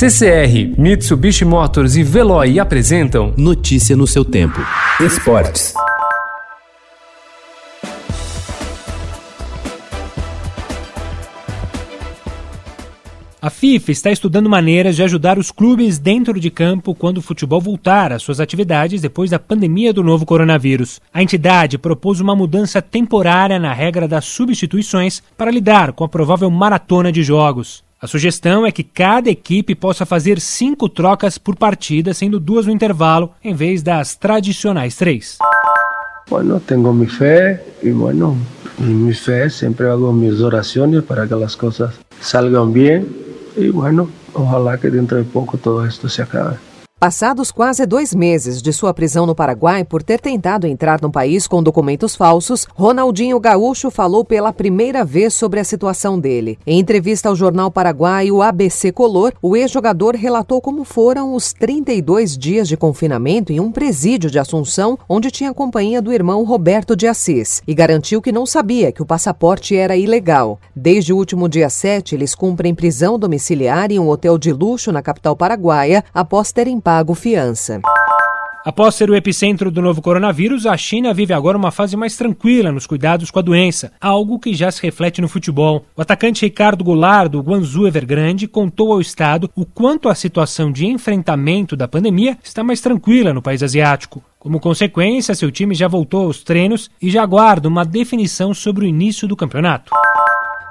CCR, Mitsubishi Motors e Veloy apresentam Notícia no seu tempo. Esportes. A FIFA está estudando maneiras de ajudar os clubes dentro de campo quando o futebol voltar às suas atividades depois da pandemia do novo coronavírus. A entidade propôs uma mudança temporária na regra das substituições para lidar com a provável maratona de jogos. A sugestão é que cada equipe possa fazer cinco trocas por partida, sendo duas no intervalo, em vez das tradicionais três. Bueno, tengo mi fe y bueno, en mi fe siempre hago mis oraciones para que las cosas salgan bien y bueno, ojalá que dentro de poco todo esto se acabe. Passados quase dois meses de sua prisão no Paraguai por ter tentado entrar no país com documentos falsos, Ronaldinho Gaúcho falou pela primeira vez sobre a situação dele. Em entrevista ao jornal paraguaio ABC Color, o ex-jogador relatou como foram os 32 dias de confinamento em um presídio de Assunção, onde tinha companhia do irmão Roberto de Assis, e garantiu que não sabia que o passaporte era ilegal. Desde o último dia 7, eles cumprem prisão domiciliar em um hotel de luxo na capital paraguaia após terem pago fiança. Após ser o epicentro do novo coronavírus, a China vive agora uma fase mais tranquila nos cuidados com a doença, algo que já se reflete no futebol. O atacante Ricardo Goulart, do Guangzhou Evergrande, contou ao Estado o quanto a situação de enfrentamento da pandemia está mais tranquila no país asiático. Como consequência, seu time já voltou aos treinos e já aguarda uma definição sobre o início do campeonato.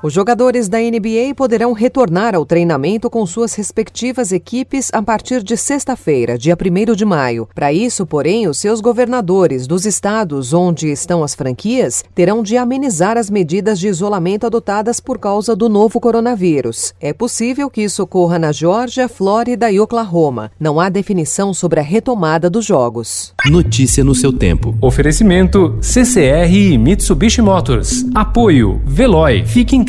Os jogadores da NBA poderão retornar ao treinamento com suas respectivas equipes a partir de sexta-feira, dia 1 de maio. Para isso, porém, os seus governadores dos estados onde estão as franquias terão de amenizar as medidas de isolamento adotadas por causa do novo coronavírus. É possível que isso ocorra na Geórgia, Flórida e Oklahoma. Não há definição sobre a retomada dos jogos. Notícia no seu tempo. Oferecimento CCR e Mitsubishi Motors. Apoio Veloy. Fique em